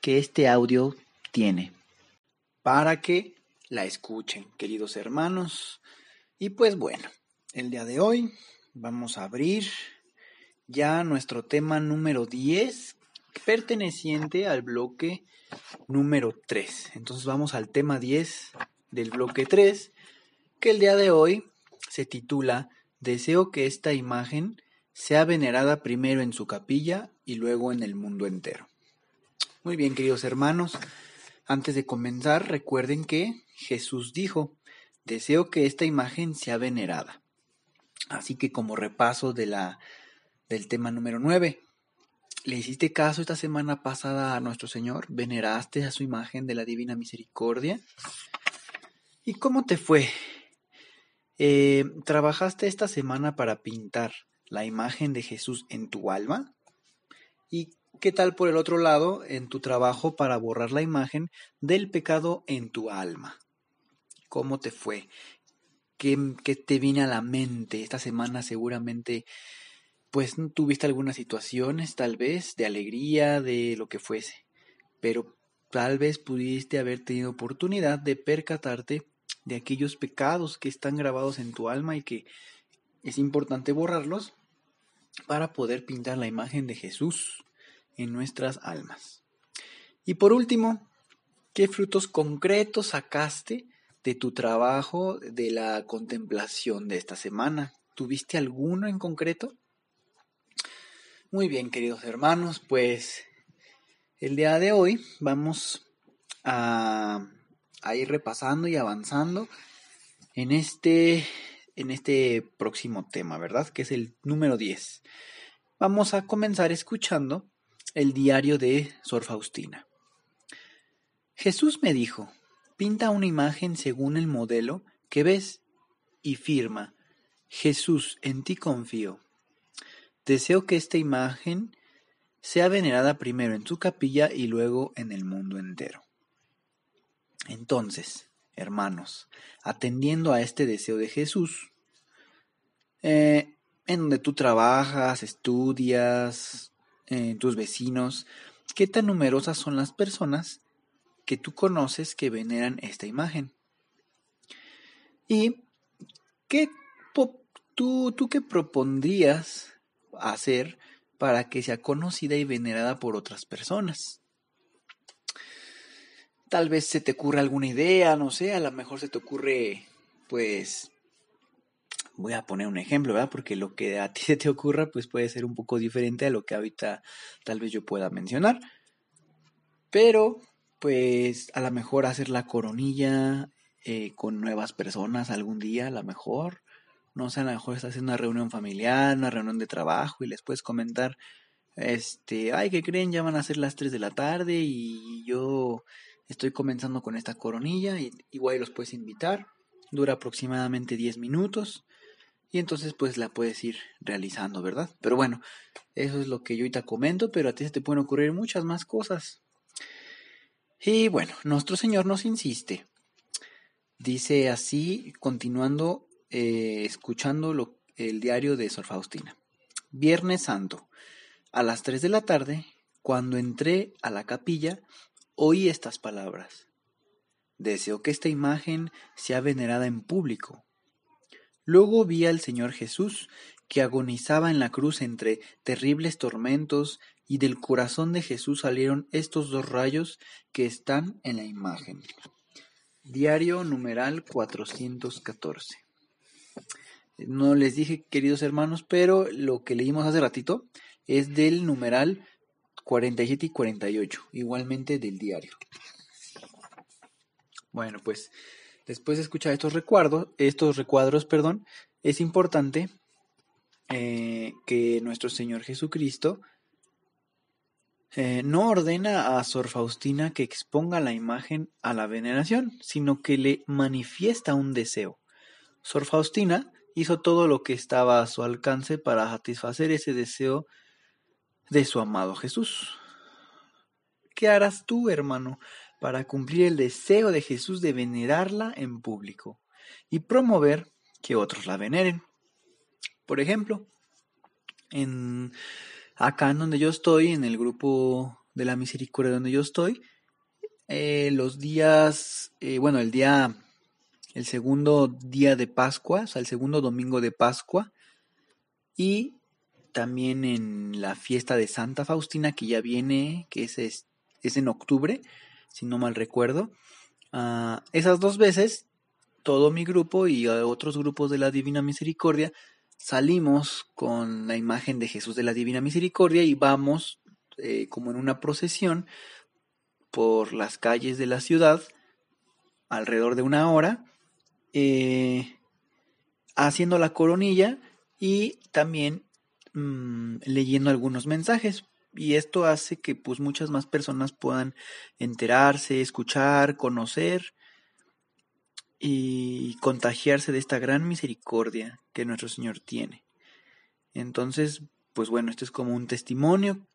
que este audio tiene para que la escuchen, queridos hermanos. Y pues bueno, el día de hoy vamos a abrir ya nuestro tema número 10, perteneciente al bloque número 3. Entonces vamos al tema 10 del bloque 3, que el día de hoy se titula Deseo que esta imagen sea venerada primero en su capilla y luego en el mundo entero. Muy bien, queridos hermanos, antes de comenzar, recuerden que Jesús dijo, deseo que esta imagen sea venerada. Así que como repaso de la, del tema número 9, ¿le hiciste caso esta semana pasada a nuestro Señor? ¿Veneraste a su imagen de la Divina Misericordia? ¿Y cómo te fue? Eh, ¿Trabajaste esta semana para pintar la imagen de Jesús en tu alma? ¿Y qué tal por el otro lado en tu trabajo para borrar la imagen del pecado en tu alma? ¿Cómo te fue? ¿Qué, qué te viene a la mente? Esta semana seguramente pues tuviste algunas situaciones tal vez de alegría, de lo que fuese, pero tal vez pudiste haber tenido oportunidad de percatarte de aquellos pecados que están grabados en tu alma y que es importante borrarlos para poder pintar la imagen de Jesús en nuestras almas. Y por último, ¿qué frutos concretos sacaste de tu trabajo de la contemplación de esta semana? ¿Tuviste alguno en concreto? Muy bien, queridos hermanos, pues el día de hoy vamos a a ir repasando y avanzando en este, en este próximo tema, ¿verdad? Que es el número 10. Vamos a comenzar escuchando el diario de Sor Faustina. Jesús me dijo, pinta una imagen según el modelo que ves y firma, Jesús, en ti confío. Deseo que esta imagen sea venerada primero en tu capilla y luego en el mundo entero. Entonces, hermanos, atendiendo a este deseo de Jesús, eh, en donde tú trabajas, estudias, en tus vecinos, ¿qué tan numerosas son las personas que tú conoces que veneran esta imagen? ¿Y qué tú, tú qué propondrías hacer para que sea conocida y venerada por otras personas? Tal vez se te ocurra alguna idea, no sé, a lo mejor se te ocurre, pues, voy a poner un ejemplo, ¿verdad? Porque lo que a ti se te ocurra, pues puede ser un poco diferente a lo que ahorita tal vez yo pueda mencionar. Pero, pues, a lo mejor hacer la coronilla eh, con nuevas personas algún día, a lo mejor. No sé, a lo mejor estás haciendo una reunión familiar, una reunión de trabajo y les puedes comentar, este, ay, ¿qué creen? Ya van a ser las 3 de la tarde y yo Estoy comenzando con esta coronilla y igual los puedes invitar. Dura aproximadamente 10 minutos y entonces pues la puedes ir realizando, ¿verdad? Pero bueno, eso es lo que yo ahorita comento, pero a ti se te pueden ocurrir muchas más cosas. Y bueno, nuestro Señor nos insiste. Dice así, continuando, eh, escuchando lo, el diario de Sor Faustina. Viernes Santo, a las 3 de la tarde, cuando entré a la capilla, oí estas palabras. Deseo que esta imagen sea venerada en público. Luego vi al Señor Jesús que agonizaba en la cruz entre terribles tormentos, y del corazón de Jesús salieron estos dos rayos que están en la imagen. Diario numeral 414. No les dije, queridos hermanos, pero lo que leímos hace ratito es del numeral 47 y 48, igualmente del diario. Bueno, pues después de escuchar estos recuadros, estos recuadros, perdón, es importante eh, que nuestro Señor Jesucristo eh, no ordena a Sor Faustina que exponga la imagen a la veneración, sino que le manifiesta un deseo. Sor Faustina hizo todo lo que estaba a su alcance para satisfacer ese deseo de su amado Jesús. ¿Qué harás tú, hermano, para cumplir el deseo de Jesús de venerarla en público y promover que otros la veneren? Por ejemplo, en acá en donde yo estoy, en el grupo de la misericordia donde yo estoy, eh, los días, eh, bueno, el día, el segundo día de Pascua, o sea, el segundo domingo de Pascua, y también en la fiesta de Santa Faustina, que ya viene, que es, es, en octubre, si no mal recuerdo. Ah, esas dos veces, todo mi grupo y otros grupos de la Divina Misericordia salimos con la imagen de Jesús de la Divina Misericordia y vamos eh, como en una procesión por las calles de la ciudad alrededor de una hora eh, haciendo la coronilla y también mm, leyendo algunos mensajes y esto hace que pues muchas más personas puedan enterarse, escuchar, conocer y contagiarse de esta gran misericordia que nuestro Señor tiene. Entonces, pues bueno, esto es como un testimonio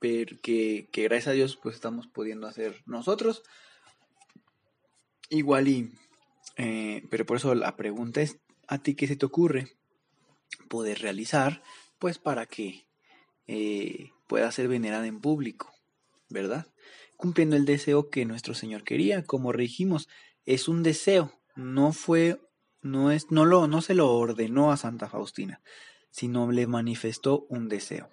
que, que gracias a Dios pues estamos pudiendo hacer nosotros. Igual y, eh, pero por eso la pregunta es, ¿a ti qué se te ocurre poder realizar? Pues para que eh, pueda ser venerada en público, ¿verdad? Cumpliendo el deseo que nuestro Señor quería, como dijimos, es un deseo, no fue, no es, no lo, no se lo ordenó a Santa Faustina, sino le manifestó un deseo.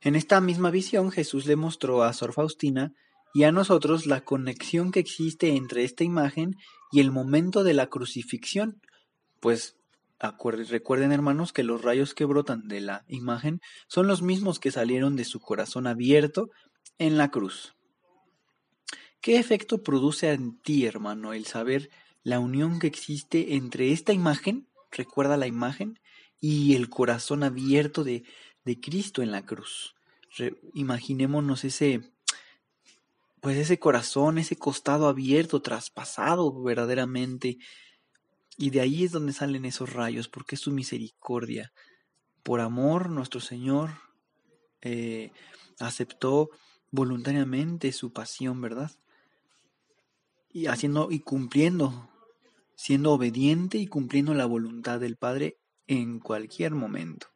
En esta misma visión Jesús le mostró a Sor Faustina y a nosotros la conexión que existe entre esta imagen y el momento de la crucifixión, pues recuerden hermanos que los rayos que brotan de la imagen son los mismos que salieron de su corazón abierto en la cruz. ¿Qué efecto produce en ti, hermano, el saber la unión que existe entre esta imagen, recuerda la imagen, y el corazón abierto de, de Cristo en la cruz? imaginémonos ese, pues ese corazón, ese costado abierto, traspasado verdaderamente. Y de ahí es donde salen esos rayos, porque es su misericordia. Por amor, nuestro Señor eh, aceptó voluntariamente su pasión, ¿verdad? y haciendo y cumpliendo, siendo obediente y cumpliendo la voluntad del Padre en cualquier momento.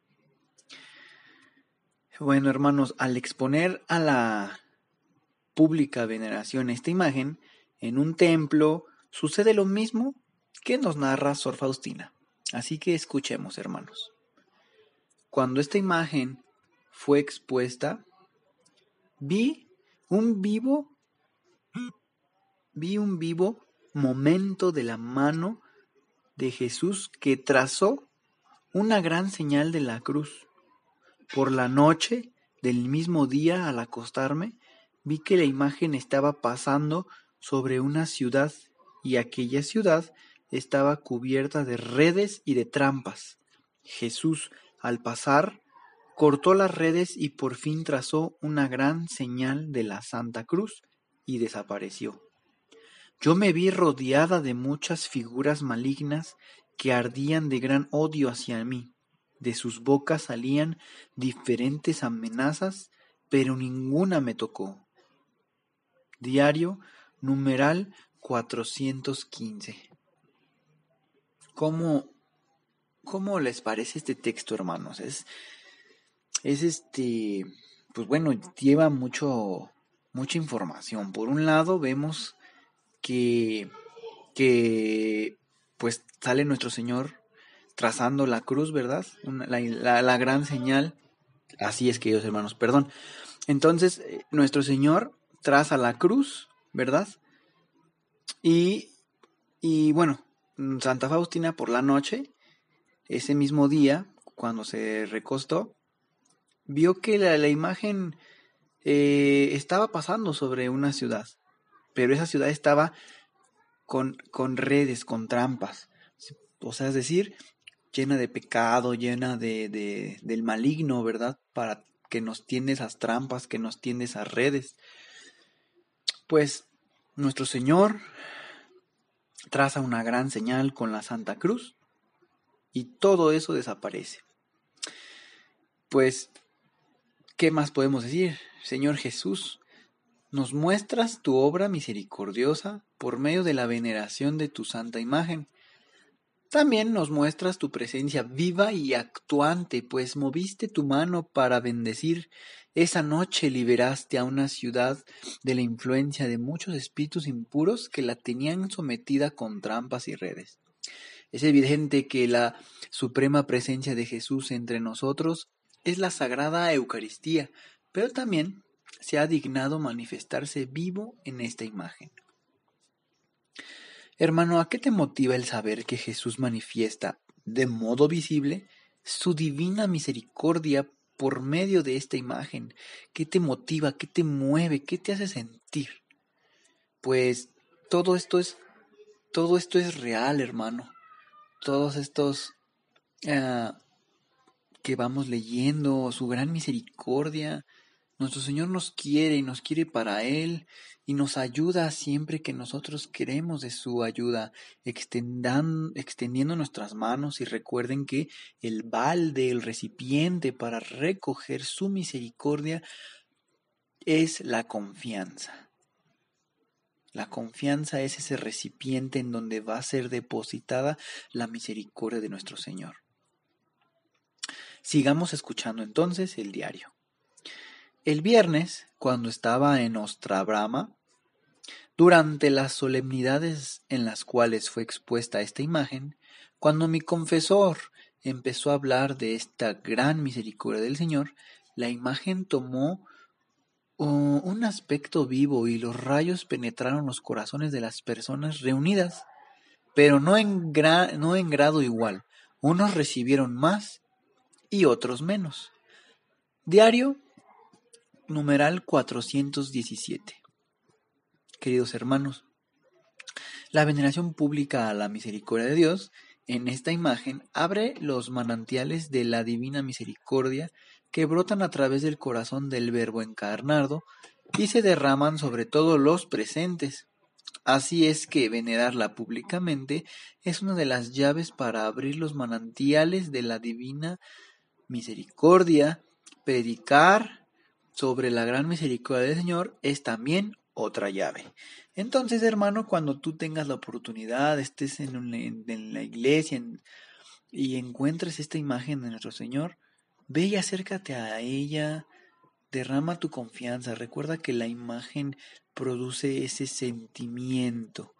Bueno, hermanos, al exponer a la pública veneración esta imagen en un templo, sucede lo mismo que nos narra Sor Faustina. Así que escuchemos, hermanos. Cuando esta imagen fue expuesta, vi un vivo vi un vivo momento de la mano de Jesús que trazó una gran señal de la cruz. Por la noche del mismo día al acostarme, vi que la imagen estaba pasando sobre una ciudad y aquella ciudad estaba cubierta de redes y de trampas. Jesús, al pasar, cortó las redes y por fin trazó una gran señal de la Santa Cruz y desapareció. Yo me vi rodeada de muchas figuras malignas que ardían de gran odio hacia mí. De sus bocas salían diferentes amenazas, pero ninguna me tocó. Diario numeral 415. ¿Cómo, cómo les parece este texto, hermanos? Es, es este, pues bueno, lleva mucho, mucha información. Por un lado, vemos que, que pues sale nuestro Señor trazando la cruz, ¿verdad? la, la, gran señal. Así es, queridos hermanos, perdón. Entonces, eh, nuestro Señor traza la cruz, ¿verdad? Y, y bueno, Santa Faustina por la noche, ese mismo día, cuando se recostó, vio que la, imagen eh, estaba pasando sobre una ciudad, pero esa ciudad estaba con, con redes, con trampas. O sea, es decir, llena de pecado, llena de, de, del maligno, ¿verdad? Para que nos tiende esas trampas, que nos tiende esas redes. Pues nuestro Señor traza una gran señal con la Santa Cruz y todo eso desaparece. Pues, ¿qué más podemos decir? Señor Jesús, nos muestras tu obra misericordiosa por medio de la veneración de tu santa imagen. También nos muestras tu presencia viva y actuante, pues moviste tu mano para bendecir. Esa noche liberaste a una ciudad de la influencia de muchos espíritus impuros que la tenían sometida con trampas y redes. Es evidente que la suprema presencia de Jesús entre nosotros es la sagrada Eucaristía, pero también se ha dignado manifestarse vivo en esta imagen. Hermano, ¿a qué te motiva el saber que Jesús manifiesta de modo visible su divina misericordia por medio de esta imagen? ¿Qué te motiva? ¿Qué te mueve? ¿Qué te hace sentir? Pues todo esto es todo esto es real, hermano. Todos estos ah, que vamos leyendo, su gran misericordia, nuestro Señor nos quiere y nos quiere para Él y nos ayuda siempre que nosotros queremos de su ayuda, extendiendo nuestras manos y recuerden que el balde, el recipiente para recoger su misericordia es la confianza. La confianza es ese recipiente en donde va a ser depositada la misericordia de nuestro Señor. Sigamos escuchando entonces el diario. El viernes, cuando estaba en Ostrabrama, durante las solemnidades en las cuales fue expuesta esta imagen, cuando mi confesor empezó a hablar de esta gran misericordia del Señor, la imagen tomó uh, un aspecto vivo y los rayos penetraron los corazones de las personas reunidas, pero no en, no en grado igual. Unos recibieron más y otros menos. Diario numeral 417. Queridos hermanos, la veneración pública a la misericordia de Dios en esta imagen abre los manantiales de la divina misericordia que brotan a través del corazón del Verbo encarnado y se derraman sobre todos los presentes. Así es que venerarla públicamente es una de las llaves para abrir los manantiales de la divina misericordia, predicar sobre la gran misericordia del Señor es también otra llave. Entonces, hermano, cuando tú tengas la oportunidad, estés en, en, la iglesia y encuentres esta imagen de nuestro Señor, ve y acércate a ella, derrama tu confianza. Recuerda que la imagen produce ese sentimiento,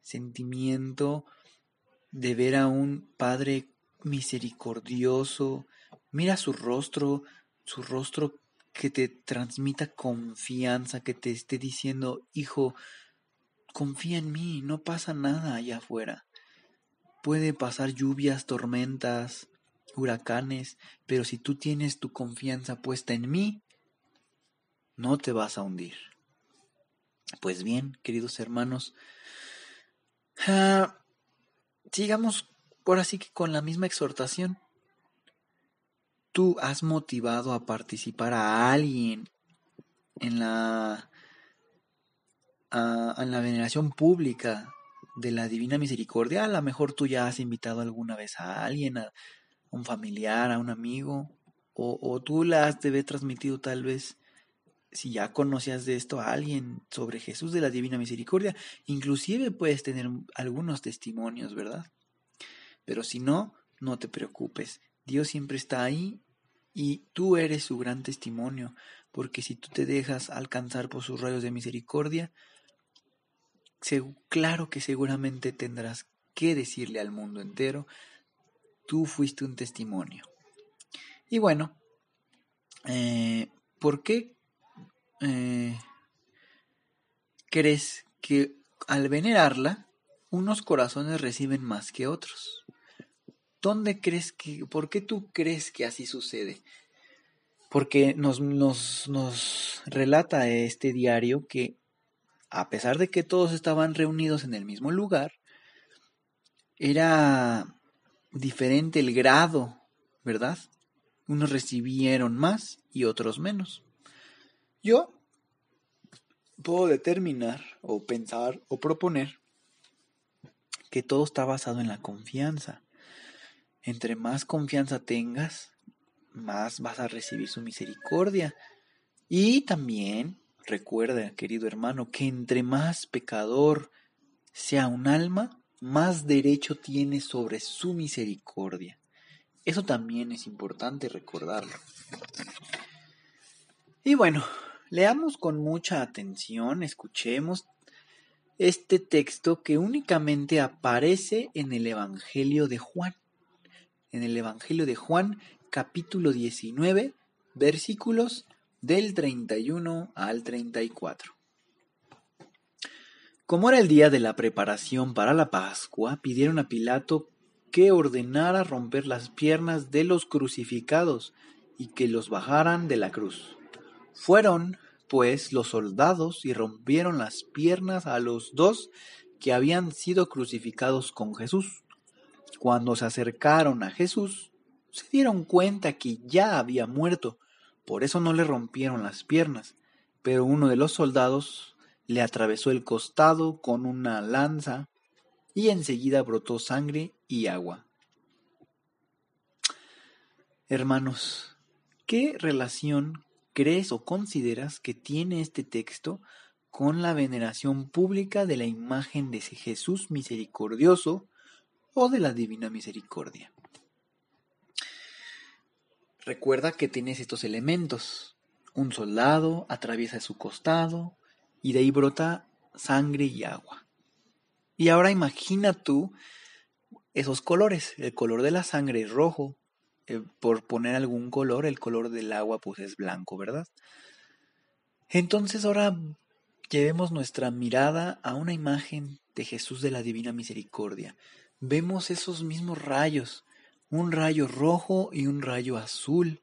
sentimiento de ver a un Padre misericordioso, Mira su rostro, su rostro que te transmita confianza, que te esté diciendo, hijo, confía en mí, no pasa nada allá afuera. Puede pasar lluvias, tormentas, huracanes, pero si tú tienes tu confianza puesta en mí, no te vas a hundir. Pues bien, queridos hermanos, ah, sigamos por así que con la misma exhortación tú has motivado a participar a alguien en la, en la veneración pública de la Divina Misericordia, a lo mejor tú ya has invitado alguna vez a alguien, a un familiar, a un amigo, o, tú la has de transmitido tal vez, si ya conocías de esto a alguien sobre Jesús de la Divina Misericordia, inclusive puedes tener algunos testimonios, ¿verdad? Pero si no, no te preocupes, Dios siempre está ahí y tú eres su gran testimonio, porque si tú te dejas alcanzar por sus rayos de misericordia, claro que seguramente tendrás que decirle al mundo entero tú fuiste un testimonio. Y bueno, eh, ¿por qué eh, crees que al venerarla, unos corazones reciben más que otros? ¿Dónde crees que, por qué tú crees que así sucede? Porque nos, nos, nos relata este diario que a pesar de que todos estaban reunidos en el mismo lugar, era diferente el grado, ¿verdad? Unos recibieron más y otros menos. Yo puedo determinar o pensar o proponer que todo está basado en la confianza. Entre más confianza tengas, más vas a recibir su misericordia. Y también recuerda, querido hermano, que entre más pecador sea un alma, más derecho tiene sobre su misericordia. Eso también es importante recordarlo. Y bueno, leamos con mucha atención, escuchemos este texto que únicamente aparece en el Evangelio de Juan. En el Evangelio de Juan, capítulo 19, versículos del 31 al 34. Como era el día de la preparación para la Pascua, pidieron a Pilato que ordenara romper las piernas de los crucificados y que los bajaran de la cruz. Fueron, pues, los soldados y rompieron las piernas a los dos que habían sido crucificados con Jesús. Cuando se acercaron a Jesús, se dieron cuenta que ya había muerto, por eso no le rompieron las piernas, pero uno de los soldados le atravesó el costado con una lanza y enseguida brotó sangre y agua. Hermanos, ¿qué relación crees o consideras que tiene este texto con la veneración pública de la imagen de Jesús misericordioso o de la divina misericordia? Recuerda que tienes estos elementos. Un soldado atraviesa su costado, y de ahí brota sangre y agua. Y ahora imagina tú esos colores. El color de la sangre es rojo. Eh, por poner algún color, el color del agua pues es blanco, ¿verdad? Entonces ahora llevemos nuestra mirada a una imagen de Jesús de la Divina Misericordia. Vemos esos mismos rayos, un rayo rojo y un rayo azul,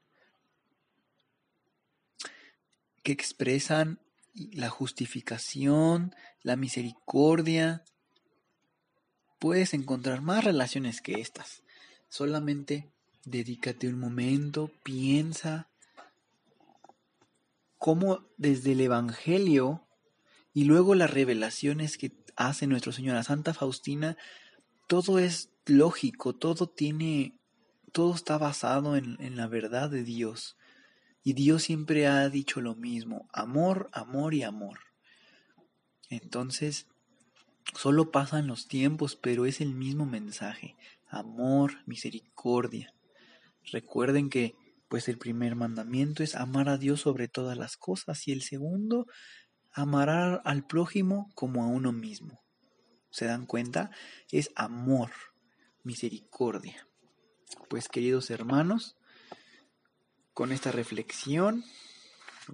que expresan la justificación, la misericordia. Puedes encontrar más relaciones que estas. Solamente dedícate un momento, piensa cómo desde el Evangelio y luego las revelaciones que hace nuestro Señor Santa Faustina, todo es lógico, todo tiene, todo está basado en, la verdad de Dios. Y Dios siempre ha dicho lo mismo, amor, amor y amor. Entonces, solo pasan los tiempos, pero es el mismo mensaje, amor, misericordia. Recuerden que pues el primer mandamiento es amar a Dios sobre todas las cosas y el segundo, amar al prójimo como a uno mismo. ¿Se dan cuenta? Es amor, misericordia. Pues queridos hermanos, con esta reflexión,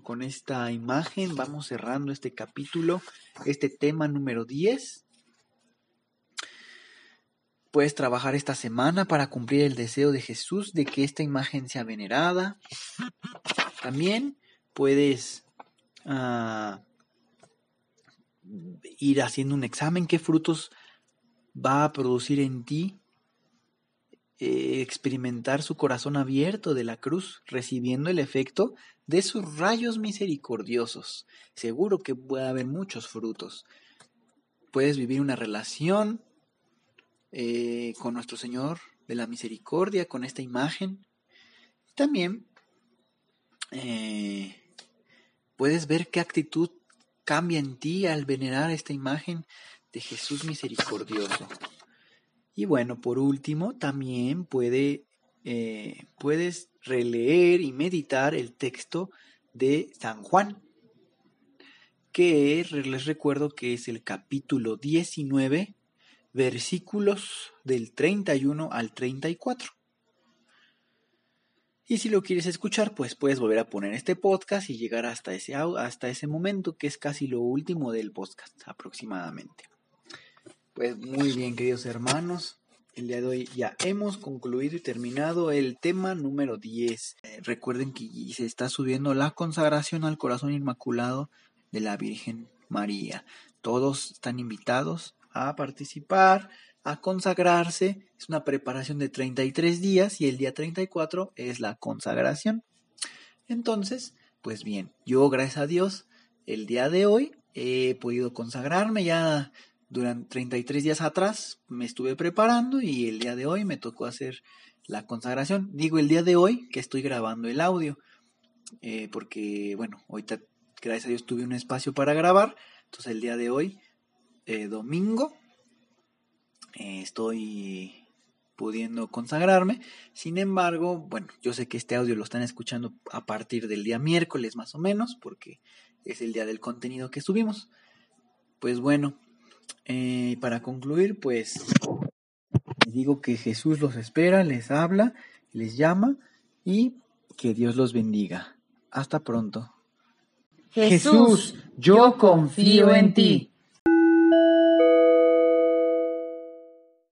con esta imagen, vamos cerrando este capítulo, este tema número 10. Puedes trabajar esta semana para cumplir el deseo de Jesús de que esta imagen sea venerada. También puedes ah, ir haciendo un examen, qué frutos va a producir en ti eh, experimentar su corazón abierto de la cruz, recibiendo el efecto de sus rayos misericordiosos. Seguro que puede haber muchos frutos. Puedes vivir una relación eh, con nuestro Señor de la misericordia, con esta imagen. También eh, puedes ver qué actitud cambia en ti al venerar esta imagen de Jesús misericordioso. Y bueno, por último, también puede, eh, puedes releer y meditar el texto de San Juan, que les recuerdo que es el capítulo 19, versículos del 31 al 34. Y si lo quieres escuchar, pues puedes volver a poner este podcast y llegar hasta ese, hasta ese momento, que es casi lo último del podcast, aproximadamente. Pues muy bien, queridos hermanos. El día de hoy ya hemos concluido y terminado el tema número 10. Eh, recuerden que se está subiendo la consagración al corazón inmaculado de la Virgen María. Todos están invitados a participar, a consagrarse. Es una preparación de 33 días y el día 34 es la consagración. Entonces, pues bien, yo gracias a Dios el día de hoy he podido consagrarme ya durante 33 días atrás me estuve preparando y el día de hoy me tocó hacer la consagración. Digo el día de hoy que estoy grabando el audio eh, porque bueno, ahorita gracias a Dios tuve un espacio para grabar. Entonces el día de hoy, eh, domingo, eh, estoy pudiendo consagrarme. Sin embargo, bueno, yo sé que este audio lo están escuchando a partir del día miércoles más o menos, porque es el día del contenido que subimos. Pues bueno, eh, para concluir, pues digo que Jesús los espera, les habla, les llama y que Dios los bendiga. Hasta pronto. Jesús, yo confío en ti.